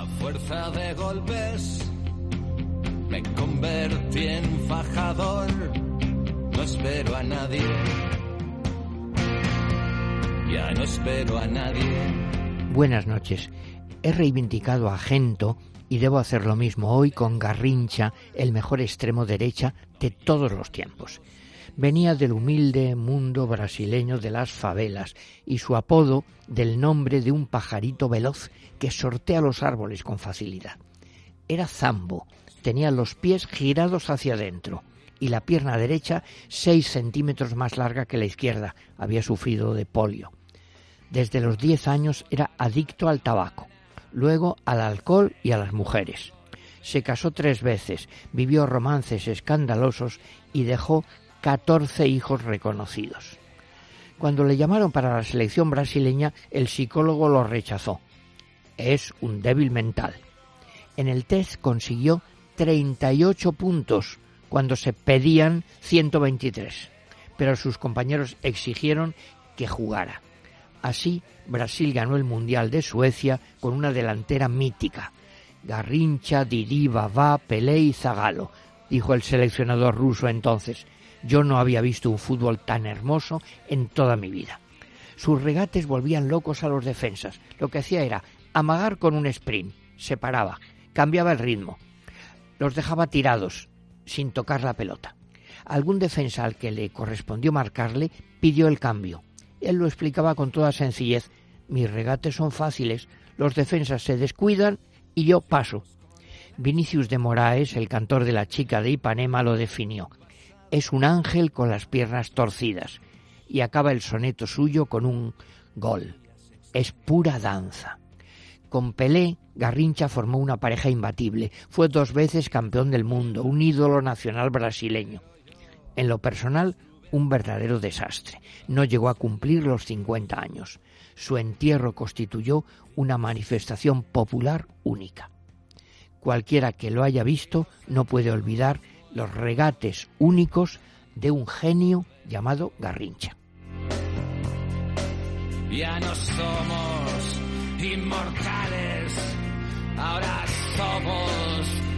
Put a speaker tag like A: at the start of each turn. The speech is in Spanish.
A: A fuerza de golpes me convertí en fajador. No espero a nadie. Ya no espero a nadie.
B: Buenas noches. He reivindicado a Gento y debo hacer lo mismo hoy con Garrincha, el mejor extremo derecha de todos los tiempos. Venía del humilde mundo brasileño de las favelas y su apodo del nombre de un pajarito veloz que sortea los árboles con facilidad. Era Zambo, tenía los pies girados hacia adentro y la pierna derecha seis centímetros más larga que la izquierda. Había sufrido de polio. Desde los diez años era adicto al tabaco, luego al alcohol y a las mujeres. Se casó tres veces, vivió romances escandalosos y dejó catorce hijos reconocidos. Cuando le llamaron para la selección brasileña, el psicólogo lo rechazó. Es un débil mental. En el test consiguió 38 puntos cuando se pedían 123, pero sus compañeros exigieron que jugara. Así, Brasil ganó el Mundial de Suecia con una delantera mítica. Garrincha, Didi, Babá, Pelé y Zagalo, dijo el seleccionador ruso entonces. Yo no había visto un fútbol tan hermoso en toda mi vida. Sus regates volvían locos a los defensas. Lo que hacía era amagar con un sprint, se paraba, cambiaba el ritmo, los dejaba tirados, sin tocar la pelota. Algún defensa al que le correspondió marcarle pidió el cambio. Él lo explicaba con toda sencillez. Mis regates son fáciles, los defensas se descuidan y yo paso. Vinicius de Moraes, el cantor de la chica de Ipanema, lo definió. Es un ángel con las piernas torcidas. Y acaba el soneto suyo con un gol. Es pura danza. Con Pelé, Garrincha formó una pareja imbatible. Fue dos veces campeón del mundo, un ídolo nacional brasileño. En lo personal, un verdadero desastre. No llegó a cumplir los 50 años. Su entierro constituyó una manifestación popular única. Cualquiera que lo haya visto no puede olvidar los regates únicos de un genio llamado Garrincha.
A: Ya no somos inmortales, ahora somos